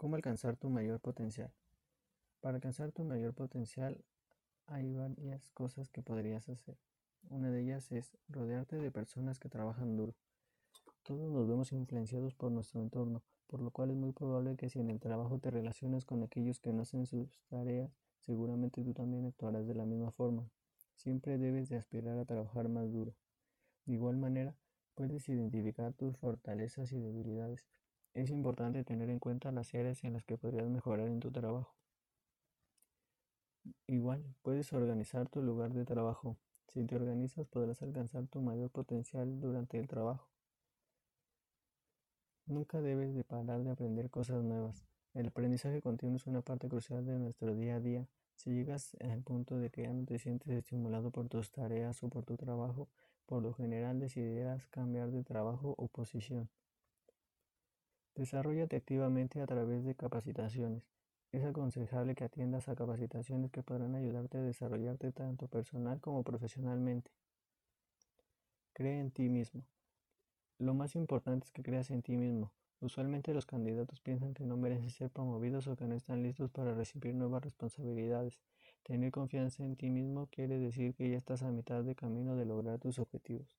¿Cómo alcanzar tu mayor potencial? Para alcanzar tu mayor potencial hay varias cosas que podrías hacer. Una de ellas es rodearte de personas que trabajan duro. Todos nos vemos influenciados por nuestro entorno, por lo cual es muy probable que si en el trabajo te relacionas con aquellos que no hacen sus tareas, seguramente tú también actuarás de la misma forma. Siempre debes de aspirar a trabajar más duro. De igual manera, puedes identificar tus fortalezas y debilidades es importante tener en cuenta las áreas en las que podrías mejorar en tu trabajo. Igual, puedes organizar tu lugar de trabajo. Si te organizas podrás alcanzar tu mayor potencial durante el trabajo. Nunca debes de parar de aprender cosas nuevas. El aprendizaje continuo es una parte crucial de nuestro día a día. Si llegas al punto de que ya no te sientes estimulado por tus tareas o por tu trabajo, por lo general decidirás cambiar de trabajo o posición. Desarrollate activamente a través de capacitaciones. Es aconsejable que atiendas a capacitaciones que podrán ayudarte a desarrollarte tanto personal como profesionalmente. Cree en ti mismo. Lo más importante es que creas en ti mismo. Usualmente los candidatos piensan que no merecen ser promovidos o que no están listos para recibir nuevas responsabilidades. Tener confianza en ti mismo quiere decir que ya estás a mitad de camino de lograr tus objetivos.